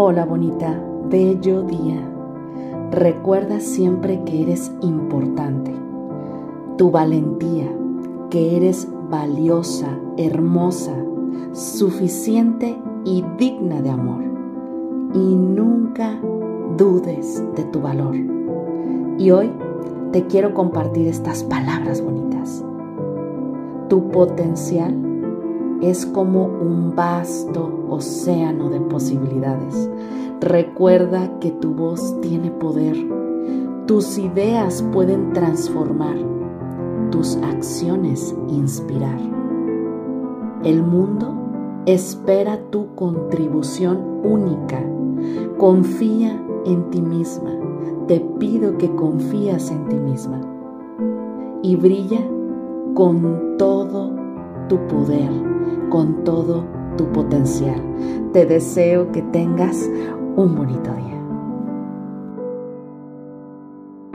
Hola bonita, bello día. Recuerda siempre que eres importante. Tu valentía, que eres valiosa, hermosa, suficiente y digna de amor. Y nunca dudes de tu valor. Y hoy te quiero compartir estas palabras bonitas. Tu potencial es como un vasto océano de posibilidades. Recuerda que tu voz tiene poder. Tus ideas pueden transformar. Tus acciones inspirar. El mundo espera tu contribución única. Confía en ti misma. Te pido que confías en ti misma. Y brilla con todo tu poder, con todo tu potencial. Te deseo que tengas un bonito día.